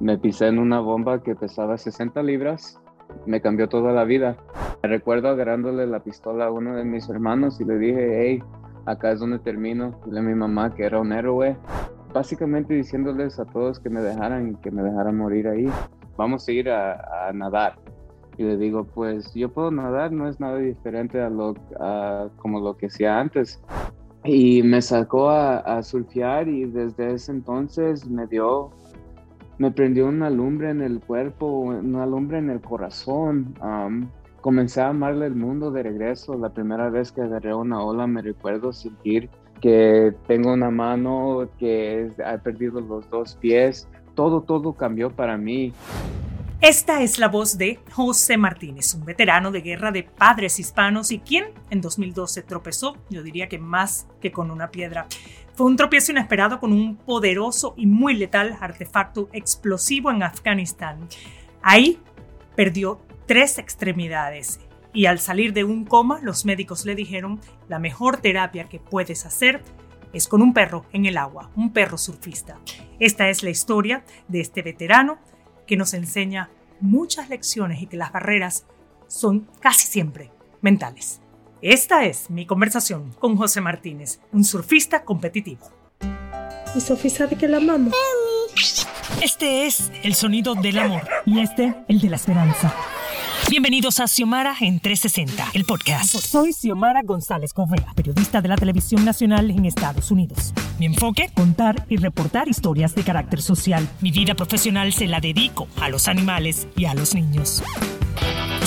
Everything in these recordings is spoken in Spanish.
me pisé en una bomba que pesaba 60 libras, me cambió toda la vida. Me recuerdo agarrándole la pistola a uno de mis hermanos y le dije, hey, acá es donde termino. Dile a mi mamá que era un héroe. Básicamente diciéndoles a todos que me dejaran que me dejaran morir ahí. Vamos a ir a, nadar. Y le digo, pues yo puedo nadar, no es nada diferente a lo como lo que hacía antes. Y me sacó a, a surfear y desde ese entonces me dio me prendió una lumbre en el cuerpo, una lumbre en el corazón. comencé a amarle el mundo de regreso. La primera vez que agarré una ola me recuerdo sentir que tengo una mano, que he perdido los dos pies. Todo, todo cambió para mí. Esta es la voz de José Martínez, un veterano de guerra de padres hispanos y quien en 2012 tropezó, yo diría que más que con una piedra. Fue un tropiezo inesperado con un poderoso y muy letal artefacto explosivo en Afganistán. Ahí perdió tres extremidades y al salir de un coma los médicos le dijeron la mejor terapia que puedes hacer es con un perro en el agua, un perro surfista. Esta es la historia de este veterano que nos enseña muchas lecciones y que las barreras son casi siempre mentales. Esta es mi conversación con José Martínez, un surfista competitivo. Y Sofía sabe que la amamos. Este es el sonido del amor y este el de la esperanza. Bienvenidos a Xiomara en 360, el podcast. Soy Xiomara González Correa, periodista de la televisión nacional en Estados Unidos. Mi enfoque, contar y reportar historias de carácter social. Mi vida profesional se la dedico a los animales y a los niños.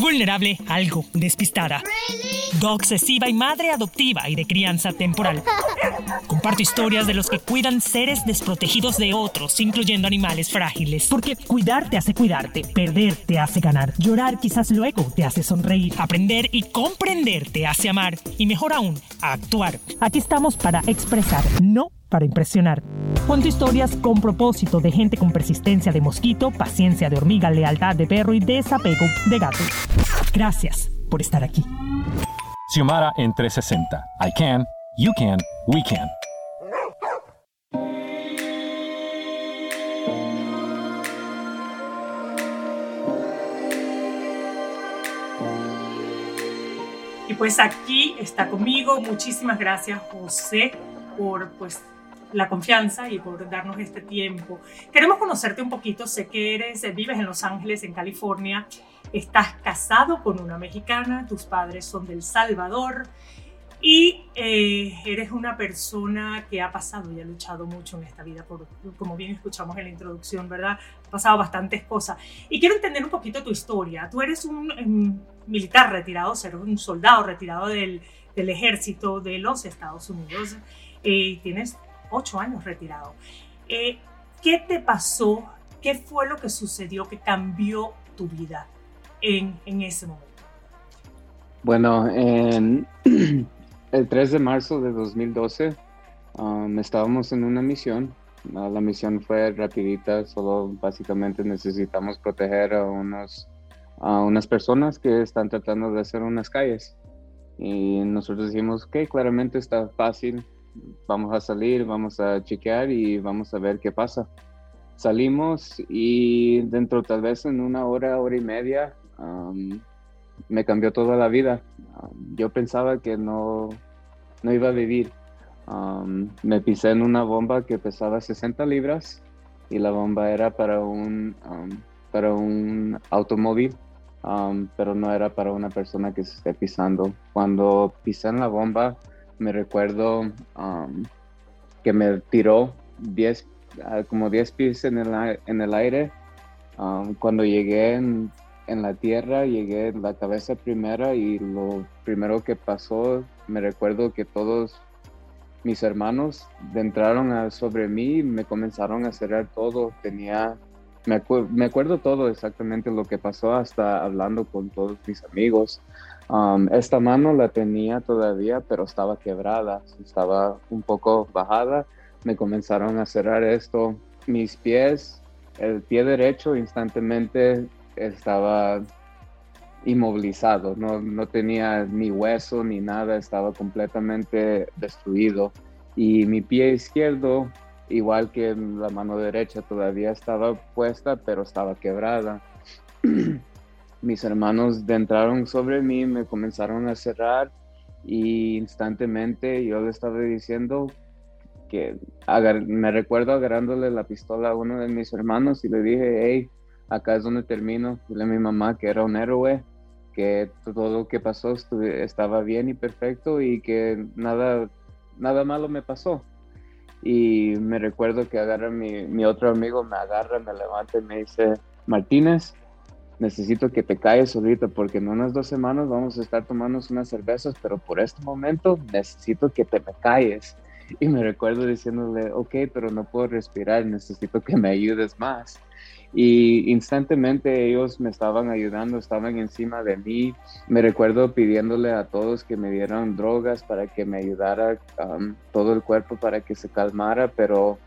Vulnerable, algo despistada. obsesiva y madre adoptiva y de crianza temporal. Comparto historias de los que cuidan seres desprotegidos de otros, incluyendo animales frágiles. Porque cuidar te hace cuidarte, perder te hace ganar, llorar quizás luego te hace sonreír, aprender y comprender te hace amar y mejor aún, actuar. Aquí estamos para expresar, no para impresionar. Cuento historias con propósito de gente con persistencia de mosquito, paciencia de hormiga, lealtad de perro y desapego de gato. Gracias por estar aquí. Xiomara en 360. I can, you can, we can. Y pues aquí está conmigo. Muchísimas gracias, José, por pues la confianza y por darnos este tiempo. Queremos conocerte un poquito. Sé que eres, eh, vives en Los Ángeles, en California. Estás casado con una mexicana. Tus padres son del Salvador. Y eh, eres una persona que ha pasado y ha luchado mucho en esta vida, por, como bien escuchamos en la introducción, ¿verdad? Ha pasado bastantes cosas. Y quiero entender un poquito tu historia. Tú eres un, un militar retirado, eres un soldado retirado del, del, ejército de los Estados Unidos. Eh, tienes ocho años retirado. Eh, ¿Qué te pasó? ¿Qué fue lo que sucedió que cambió tu vida en, en ese momento? Bueno, en el 3 de marzo de 2012 um, estábamos en una misión. Uh, la misión fue rapidita, solo básicamente necesitamos proteger a, unos, a unas personas que están tratando de hacer unas calles. Y nosotros dijimos, ok, claramente está fácil, vamos a salir, vamos a chequear y vamos a ver qué pasa. Salimos y dentro tal vez en una hora, hora y media, me cambió toda la vida. yo pensaba que no, no iba a vivir. me pisé en una bomba que pesaba 60 libras y la bomba era para un, para un automóvil, pero no era para una persona que se esté pisando. Cuando pisé en la bomba, me recuerdo um, que me tiró 10, ah, como 10 pies en el, en el aire. Um, cuando llegué en, en, la tierra, llegué la cabeza primera y lo primero que pasó, me recuerdo que todos mis hermanos entraron sobre mí y me comenzaron a cerrar todo. Tenía, me, me acuerdo todo exactamente lo que pasó hasta hablando con todos mis amigos. Um, esta mano la tenía todavía, pero estaba quebrada, estaba un poco bajada. Me comenzaron a cerrar esto. Mis pies, el pie derecho instantáneamente estaba inmovilizado, no, no tenía ni hueso ni nada, estaba completamente destruido. Y mi pie izquierdo, igual que la mano derecha, todavía estaba puesta, pero estaba quebrada. Mis hermanos entraron sobre mí, me comenzaron a cerrar y instantemente yo le estaba diciendo que me recuerdo agarrándole la pistola a uno de mis hermanos y le dije, hey, acá es donde termino. Dile a mi mamá que era un héroe, que todo lo que pasó estaba bien y perfecto y que nada, nada malo me pasó. Y me recuerdo que agarra mi, mi otro amigo, me agarra, me levanta y me dice, Martínez, necesito que te calles ahorita porque en unas dos semanas vamos a estar tomando unas cervezas, pero por este momento necesito que te me calles. Y me recuerdo diciéndole, ok, pero no puedo respirar, necesito que me ayudes más. Y instantemente ellos me estaban ayudando, estaban encima de mí. Me recuerdo pidiéndole a todos que me dieran drogas para que me ayudara um, todo el cuerpo para que se calmara, pero...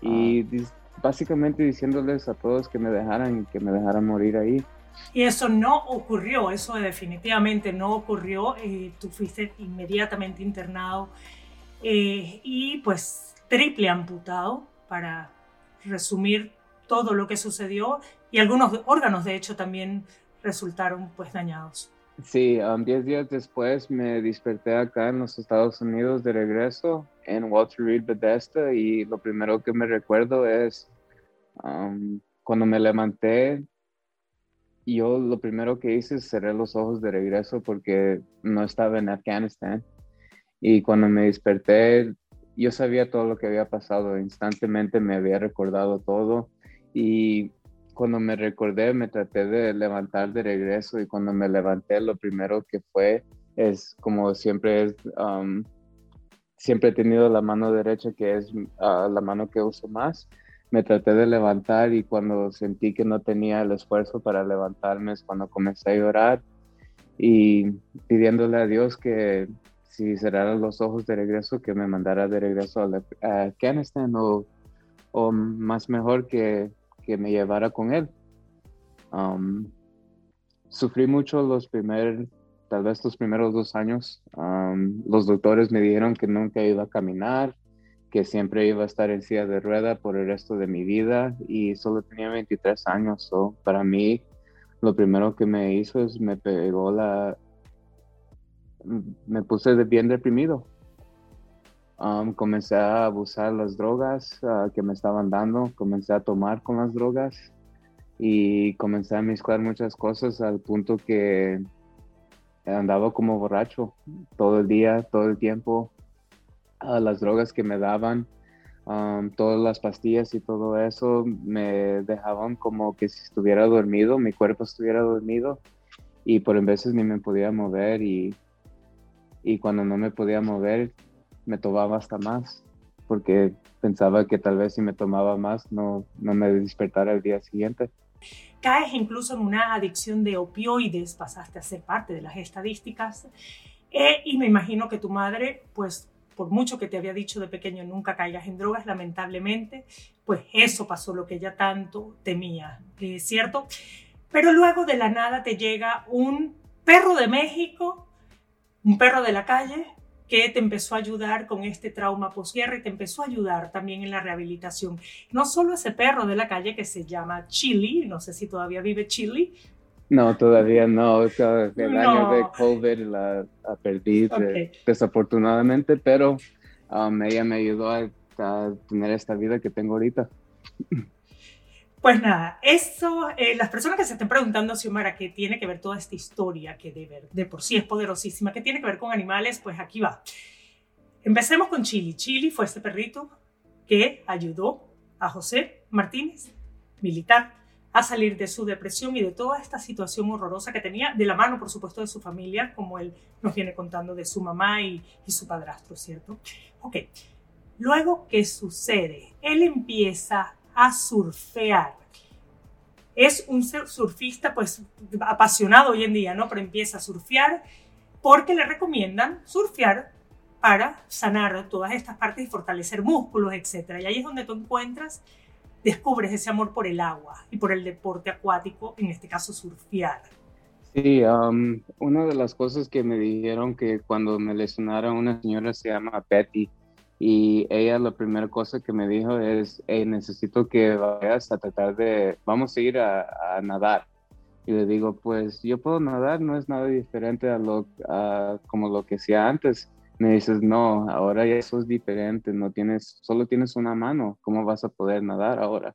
Y ah. básicamente diciéndoles a todos que me dejaran, que me dejaran morir ahí. Y eso no ocurrió, eso definitivamente no ocurrió. Eh, tú fuiste inmediatamente internado eh, y pues triple amputado para resumir todo lo que sucedió y algunos órganos de hecho también resultaron pues dañados. Sí, um, diez días después me desperté acá en los Estados Unidos de regreso en Walter Reed Bethesda y lo primero que me recuerdo es um, cuando me levanté yo lo primero que hice es cerrar los ojos de regreso porque no estaba en Afganistán. Y cuando me desperté, yo sabía todo lo que había pasado. Instantemente me había recordado todo. Y cuando me recordé, me traté de levantar de regreso. Y cuando me levanté, lo primero que fue es como siempre es. Um, siempre he tenido la mano derecha, que es uh, la mano que uso más me traté de levantar y cuando sentí que no tenía el esfuerzo para levantarme es cuando comencé a llorar y pidiéndole a Dios que si cerrara los ojos de regreso, que me mandara de regreso a, Afganistán o, o, más mejor que, que, me llevara con él. Um, sufrí mucho los primeros, tal vez los primeros dos años. Um, los doctores me dijeron que nunca iba a caminar, que siempre iba a estar en silla de rueda por el resto de mi vida y solo tenía 23 años. So, para mí, lo primero que me hizo es me pegó la... Me puse bien deprimido. Um, comencé a abusar las drogas uh, que me estaban dando, comencé a tomar con las drogas y comencé a mezclar muchas cosas al punto que andaba como borracho todo el día, todo el tiempo las drogas que me daban, um, todas las pastillas y todo eso me dejaban como que si estuviera dormido, mi cuerpo estuviera dormido y por veces ni me podía mover y, y cuando no me podía mover me tomaba hasta más porque pensaba que tal vez si me tomaba más no, no me despertara el día siguiente. Caes incluso en una adicción de opioides, pasaste a ser parte de las estadísticas eh, y me imagino que tu madre pues por mucho que te había dicho de pequeño nunca caigas en drogas, lamentablemente, pues eso pasó lo que ella tanto temía, ¿es cierto? Pero luego de la nada te llega un perro de México, un perro de la calle, que te empezó a ayudar con este trauma posguerra y te empezó a ayudar también en la rehabilitación. No solo ese perro de la calle que se llama Chili, no sé si todavía vive Chili, no, todavía no. el año de COVID la, perdí desafortunadamente, pero um, ella me ayudó a, tener esta vida que tengo ahorita. Pues nada, eso, eh, las personas que se estén preguntando, Xiomara, ¿qué tiene que ver toda esta historia que de, ver, de por sí es poderosísima? ¿Qué tiene que ver con animales? Pues aquí va. Empecemos con Chili. Chili fue ese perrito que ayudó a José Martínez, militar, a salir de su depresión y de toda esta situación horrorosa que tenía, de la mano, por supuesto, de su familia, como él nos viene contando de su mamá y, su padrastro, ¿cierto? Ok, luego, ¿qué sucede? Él empieza a surfear. Es un surfista, pues, apasionado hoy en día, ¿no? Pero empieza a surfear porque le recomiendan surfear para sanar todas estas partes y fortalecer músculos, etc. Y ahí es donde tú encuentras descubres ese amor por el agua y por el deporte acuático, en este caso surfear. Sí, um, una de las cosas que me dijeron que cuando me lesionaron una señora se llama Betty y ella la primera cosa que me dijo es, necesito que vayas a tratar de, vamos a ir a, nadar. Y le digo, pues yo puedo nadar, no es nada diferente a lo como lo que hacía antes. Me dices, no, ahora ya eso es diferente, no tienes, solo tienes una mano, ¿cómo vas a poder nadar ahora?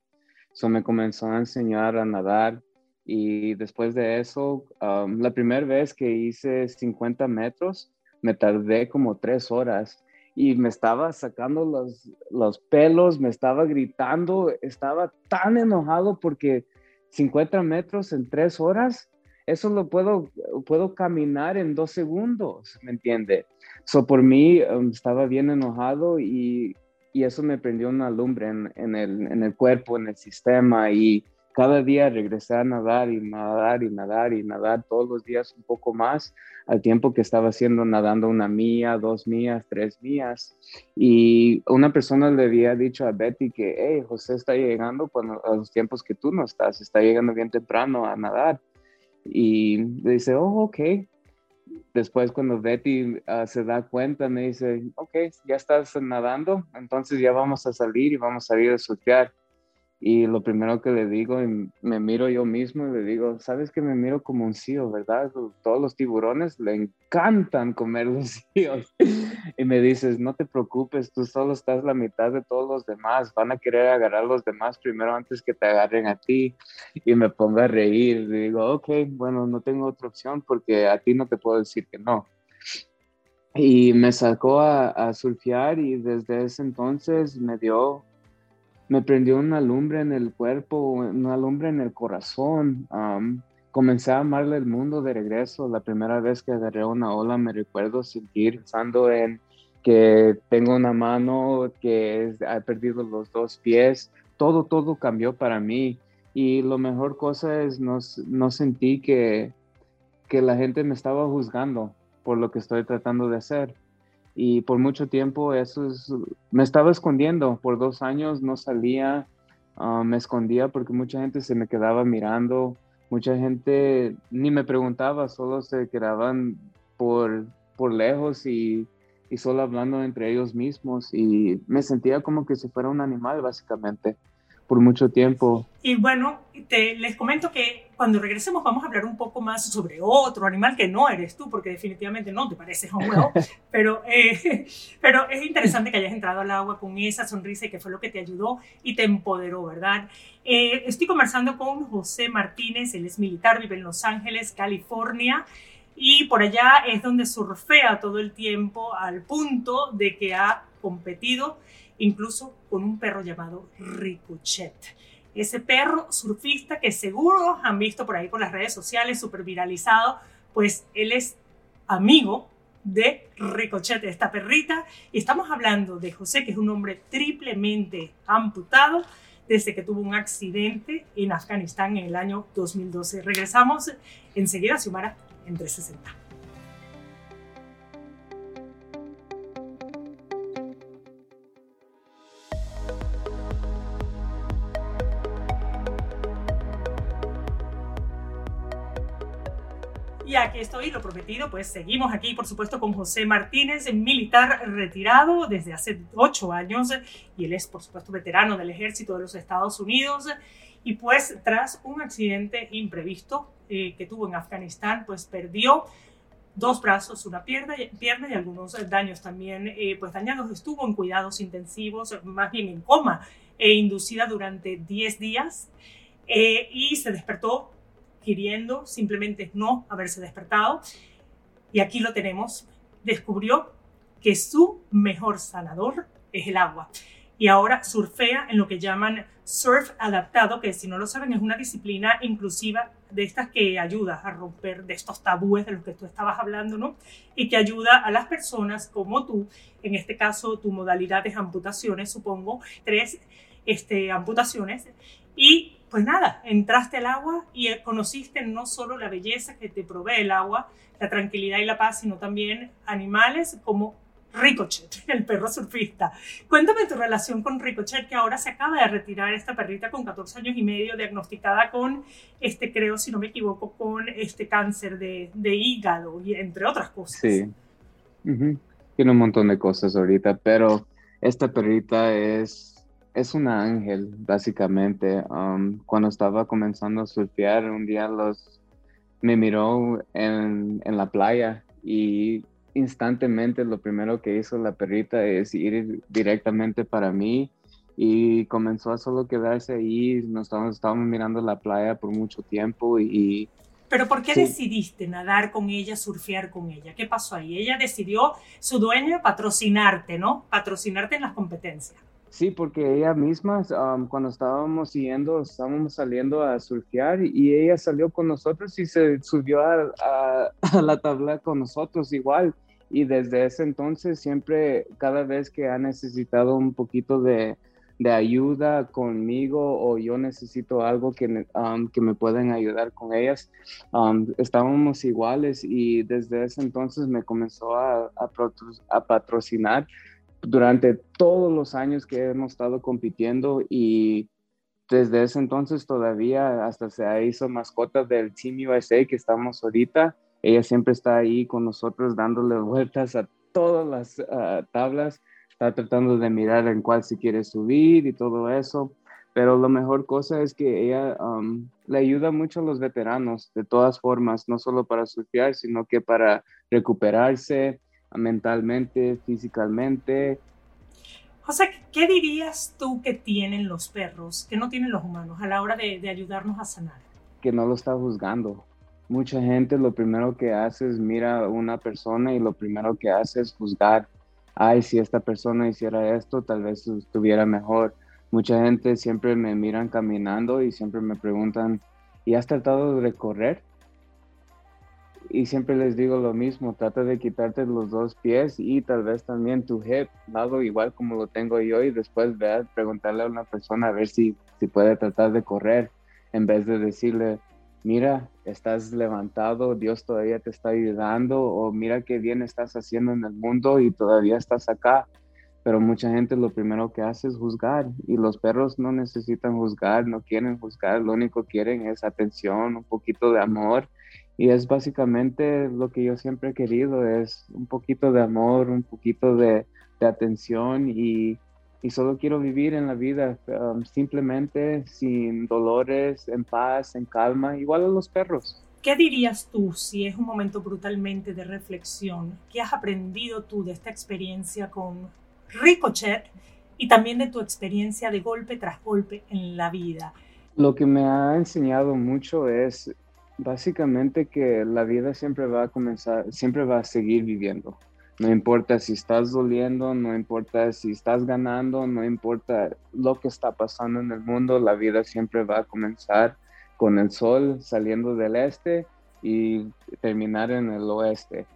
Eso me comenzó a enseñar a nadar y después de eso, um, la primera vez que hice 50 metros, me tardé como tres horas y me estaba sacando los, los pelos, me estaba gritando, estaba tan enojado porque 50 metros en tres horas, eso lo puedo, puedo caminar en dos segundos, ¿me entiende? So por mí um, estaba bien enojado y, y, eso me prendió una lumbre en, en, el, en el cuerpo, en el sistema y cada día regresé a nadar y nadar y nadar y nadar todos los días un poco más al tiempo que estaba haciendo nadando una mía, dos mías, tres mías. Y una persona le había dicho a Betty que, hey, José está llegando a los tiempos que tú no estás, está llegando bien temprano a nadar. Y dice, oh, ok. Después cuando Betty ah, se da cuenta, me dice, ok, ya estás nadando, entonces ya vamos a salir y vamos a ir a surfear. Y lo primero que le digo, me miro yo mismo y le digo, sabes que me miro como un CEO, ¿verdad? Todos los tiburones le encantan comer los CEOs. Y me dices, no te preocupes, tú solo estás la mitad de todos los demás. Van a querer agarrar a los demás primero antes que te agarren a ti. Y me pongo a reír. Le digo, ok, bueno, no tengo otra opción porque a ti no te puedo decir que no. Y me sacó a, a surfear y desde ese entonces me dio me prendió una lumbre en el cuerpo, una lumbre en el corazón. comencé a amarle el mundo de regreso. La primera vez que agarré una ola me recuerdo sentir pensando en que tengo una mano, que he perdido los dos pies. Todo, todo cambió para mí. Y lo mejor cosa es no, no sentí que, que la gente me estaba juzgando por lo que estoy tratando de hacer y por mucho tiempo eso es, me estaba escondiendo, por dos años no salía, ah, me escondía porque mucha gente se me quedaba mirando, mucha gente ni me preguntaba, solo se quedaban por, por lejos y, y solo hablando entre ellos mismos y me sentía como que si fuera un animal básicamente por mucho tiempo. Y bueno, te, les comento que cuando regresemos vamos a hablar un poco más sobre otro animal que no eres tú, porque definitivamente no te pareces a un huevo, pero, eh, pero es interesante que hayas entrado al agua con esa sonrisa y que fue lo que te ayudó y te empoderó, ¿verdad? Eh, estoy conversando con José Martínez, él es militar, vive en Los Ángeles, California. Y por allá es donde surfea todo el tiempo al punto de que ha competido incluso con un perro llamado Ricochet. Ese perro surfista que seguro han visto por ahí por las redes sociales, súper viralizado, pues él es amigo de Ricochet, esta perrita, y estamos hablando de José, que es un hombre triplemente amputado desde que tuvo un accidente en Afganistán en el año 2012. Regresamos enseguida a Xiomara en 360. Aquí estoy, lo prometido, pues seguimos aquí, por supuesto, con José Martínez, militar retirado desde hace ocho años, y él es, por supuesto, veterano del ejército de los Estados Unidos. Y pues tras un accidente imprevisto eh, que tuvo en Afganistán, pues perdió dos brazos, una pierna, y algunos daños también, eh, pues dañados. Estuvo en cuidados intensivos, más bien en coma, e inducida durante 10 días. Eh, y se despertó queriendo simplemente no haberse despertado. Y aquí lo tenemos. Descubrió que su mejor sanador es el agua. Y ahora surfea en lo que llaman surf adaptado, que si no lo saben es una disciplina inclusiva de estas que ayuda a romper de estos tabúes de los que tú estabas hablando, ¿no? Y que ayuda a las personas como tú, en este caso tu modalidad es amputaciones, supongo, tres este, amputaciones, y pues nada, entraste al agua y conociste no solo la belleza que te provee el agua, la tranquilidad y la paz, sino también animales como Ricochet, el perro surfista. Cuéntame tu relación con Ricochet, que ahora se acaba de retirar esta perrita con 14 años y medio, diagnosticada con, este, creo, si no me equivoco, con este cáncer de, hígado y entre otras cosas. Sí. Tiene un montón de cosas ahorita, pero esta perrita es, es un ángel, básicamente. Um, cuando estaba comenzando a surfear, un día los, me miró en, en la playa y instantemente lo primero que hizo la perrita es ir directamente para mí y comenzó a solo quedarse ahí. Nos estábamos, estábamos mirando la playa por mucho tiempo y... Pero ¿por qué decidiste nadar con ella, surfear con ella? ¿Qué pasó ahí? Ella decidió, su dueño, patrocinarte, ¿no? Patrocinarte en las competencias. Sí, porque ella misma, um, cuando estábamos siguiendo, estábamos saliendo a surfear y ella salió con nosotros y se subió a, la tabla con nosotros igual. Y desde ese entonces siempre, cada vez que ha necesitado un poquito de, ayuda conmigo o yo necesito algo que, um, que me pueden ayudar con ellas, um, estábamos iguales y desde ese entonces me comenzó a, a patrocinar durante todos los años que hemos estado compitiendo y desde ese entonces todavía hasta se hizo mascota del Team USA que estamos ahorita. Ella siempre está ahí con nosotros dándole vueltas a todas las tablas, está tratando de mirar en cuál se quiere subir y todo eso. Pero la mejor cosa es que ella um, le ayuda mucho a los veteranos de todas formas, no solo para surfear, sino que para recuperarse, mentalmente, físicamente. José, ¿qué dirías tú que tienen los perros, que no tienen los humanos a la hora de, ayudarnos a sanar? Que no lo está juzgando. Mucha gente lo primero que hace es mira a una persona y lo primero que hace es juzgar. Ay, si esta persona hiciera esto, tal vez estuviera mejor. Mucha gente siempre me miran caminando y siempre me preguntan, ¿y has tratado de correr? Y siempre les digo lo mismo, trata de quitarte los dos pies y tal vez también tu hip, lado igual como lo tengo yo y después ve a preguntarle a una persona a ver si, si puede tratar de correr en vez de decirle, mira, estás levantado, Dios todavía te está ayudando o mira qué bien estás haciendo en el mundo y todavía estás acá. Pero mucha gente lo primero que hace es juzgar y los perros no necesitan juzgar, no quieren juzgar, lo único que quieren es atención, un poquito de amor y es básicamente lo que yo siempre he querido, es un poquito de amor, un poquito de, atención y, solo quiero vivir en la vida um, simplemente sin dolores, en paz, en calma, igual a los perros. ¿Qué dirías tú si es un momento brutalmente de reflexión? ¿Qué has aprendido tú de esta experiencia con Ricochet y también de tu experiencia de golpe tras golpe en la vida? Lo que me ha enseñado mucho es Básicamente que la vida siempre va a comenzar, siempre va a seguir viviendo. No importa si estás doliendo, no importa si estás ganando, no importa lo que está pasando en el mundo, la vida siempre va a comenzar con el sol saliendo del este y terminar en el oeste.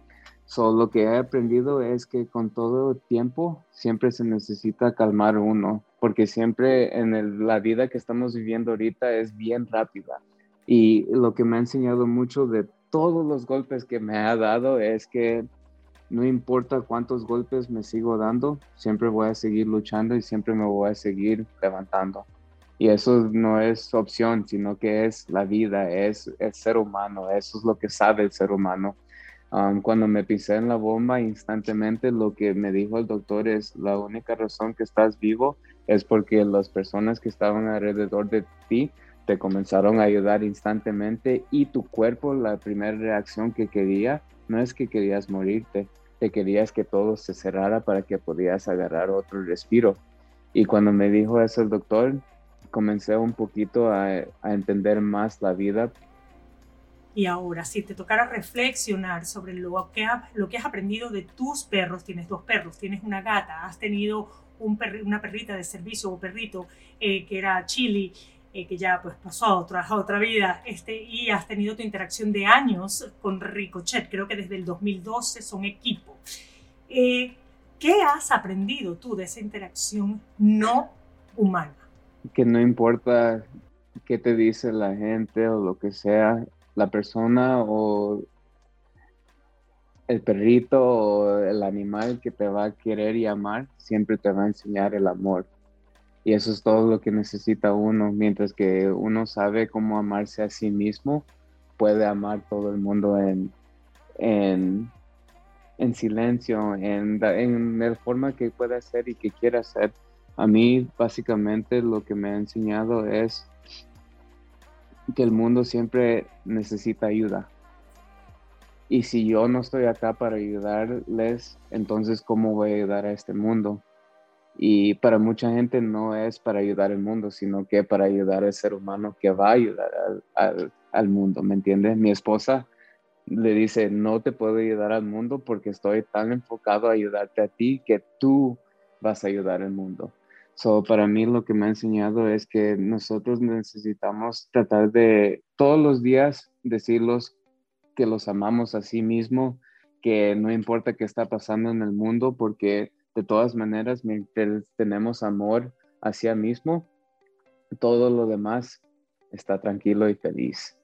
So, lo que he aprendido es que con todo tiempo siempre se necesita calmar uno, porque siempre en la vida que estamos viviendo ahorita es bien rápida. Y lo que me ha enseñado mucho de todos los golpes que me ha dado es que no importa cuántos golpes me sigo dando, siempre voy a seguir luchando y siempre me voy a seguir levantando. Y eso no es opción, sino que es la vida, es el ser humano, eso es lo que sabe el ser humano. Um, cuando me pisé en la bomba, instantemente lo que me dijo el doctor es la única razón que estás vivo es porque las personas que estaban alrededor de ti te comenzaron a ayudar instantemente y tu cuerpo, la primera reacción que quería, no es que querías morirte, te querías que todo se cerrara para que podías agarrar otro respiro. Y cuando me dijo eso el doctor, comencé un poquito a, entender más la vida. Y ahora, si te tocara reflexionar sobre lo que, lo que has aprendido de tus perros, tienes dos perros, tienes una gata, has tenido un una perrita de servicio o perrito eh, que era Chili, eh, que ya pues pasó a otra, otra vida, este, y has tenido tu interacción de años con Ricochet, creo que desde el 2012 son equipo. Eh, ¿Qué has aprendido tú de esa interacción no humana? Que no importa qué te dice la gente o lo que sea, la persona o el perrito o el animal que te va a querer y amar siempre te va a enseñar el amor. Y eso es todo lo que necesita uno, mientras que uno sabe cómo amarse a sí mismo, puede amar todo el mundo en, en, en silencio, en, en la forma que puede hacer y que quiera hacer. A mí básicamente lo que me ha enseñado es que el mundo siempre necesita ayuda y si yo no estoy acá para ayudarles, entonces ¿cómo voy a ayudar a este mundo? Y para mucha gente no es para ayudar al mundo, sino que para ayudar al ser humano que va a ayudar al, mundo, ¿me entiendes? Mi esposa le dice, no te puedo ayudar al mundo porque estoy tan enfocado a ayudarte a ti que tú vas a ayudar al mundo. So, para mí lo que me ha enseñado es que nosotros necesitamos tratar de todos los días decirlos que los amamos a sí mismo, que no importa qué está pasando en el mundo, porque de todas maneras, mientras tenemos amor hacia mismo, todo lo demás está tranquilo y feliz.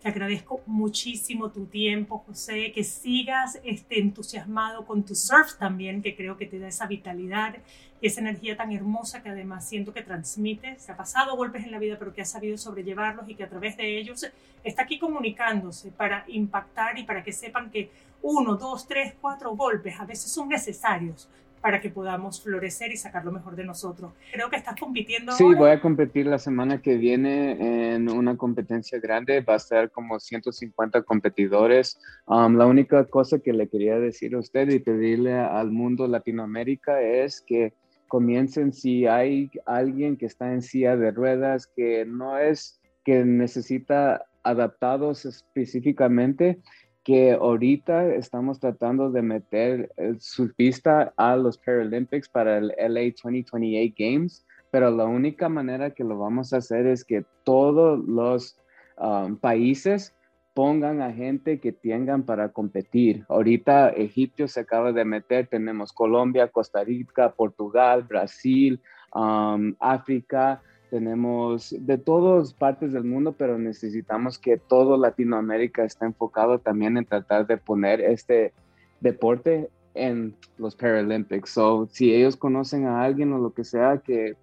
Te agradezco muchísimo tu tiempo, José, que sigas este, entusiasmado con tu surf también, que creo que te da esa vitalidad y esa energía tan hermosa que además siento que transmite. Se ha pasado golpes en la vida, pero que ha sabido sobrellevarlos y que a través de ellos está aquí comunicándose para impactar y para que sepan que uno, dos, tres, cuatro golpes a veces son necesarios para que podamos florecer y sacar lo mejor de nosotros. Creo que estás compitiendo. Sí, voy a competir la semana que viene en una competencia grande. Va a ser como 150 competidores. Um, la única cosa que le quería decir a usted y pedirle al mundo Latinoamérica es que comiencen si hay alguien que está en silla de ruedas, que no es que necesita adaptados específicamente, que ahorita estamos tratando de meter su pista a los Paralympics para el LA 2028 Games, pero la única manera que lo vamos a hacer es que todos los um, países pongan a gente que tengan para competir. Ahorita Egipto se acaba de meter, tenemos Colombia, Costa Rica, Portugal, Brasil, um, África, tenemos de todas partes del mundo, pero necesitamos que todo Latinoamérica esté enfocado también en tratar de poner este deporte en los Paralympics. So, si ellos conocen a alguien o lo que sea, que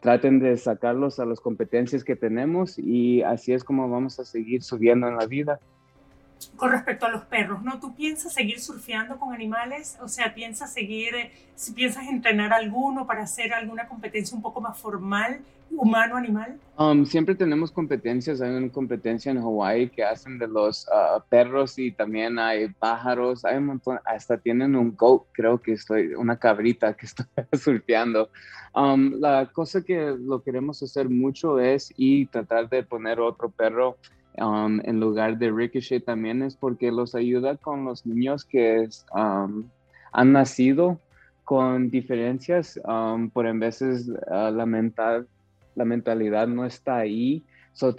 traten de sacarlos a las competencias que tenemos y así es como vamos a seguir subiendo en la vida con respecto a los perros, ¿no? ¿Tú piensas seguir surfeando con animales? O sea, ¿piensas seguir, eh, si piensas entrenar alguno para hacer alguna competencia un poco más formal, humano-animal? Um, siempre tenemos competencias, hay una competencia en Hawái que hacen de los uh, perros y también hay pájaros, hay un montón, hasta tienen un goat, creo que estoy, una cabrita que estoy surfeando. Um, la cosa que lo queremos hacer mucho es y tratar de poner otro perro Um, en lugar de Ricochet también es porque los ayuda con los niños que um, han nacido con diferencias, um, por en veces uh, la, mental, la mentalidad no está ahí. So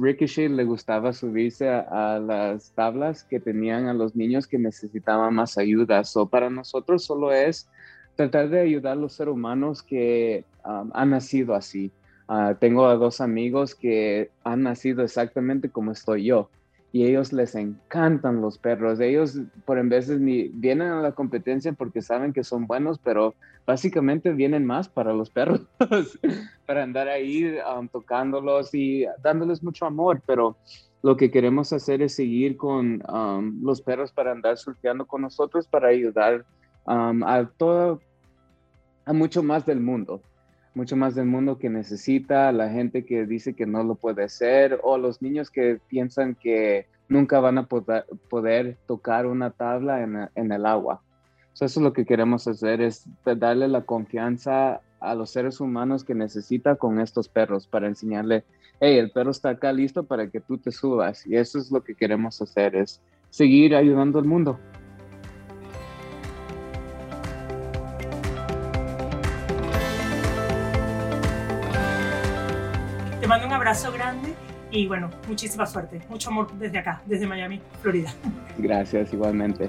Ricochet le gustaba subirse a, las tablas que tenían a los niños que necesitaban más ayuda. So para nosotros solo es tratar de ayudar a los seres humanos que han nacido así. Ah, tengo a dos amigos que han nacido exactamente como estoy yo y ellos les encantan los perros. Ellos por en veces ni vienen a la competencia porque saben que son buenos, pero básicamente vienen más para los perros, para andar ahí um, tocándolos y dándoles mucho amor, pero lo que queremos hacer es seguir con um, los perros para andar surfeando con nosotros, para ayudar um, a todo, a mucho más del mundo mucho más del mundo que necesita, la gente que dice que no lo puede hacer o los niños que piensan que nunca van a poder, tocar una tabla en, el agua. eso es lo que queremos hacer, es darle la confianza a los seres humanos que necesita con estos perros para enseñarle, hey, el perro está acá listo para que tú te subas. Y eso es lo que queremos hacer, es seguir ayudando al mundo. Abrazo grande y bueno, muchísima suerte. Mucho amor desde acá, desde Miami, Florida. Gracias, igualmente.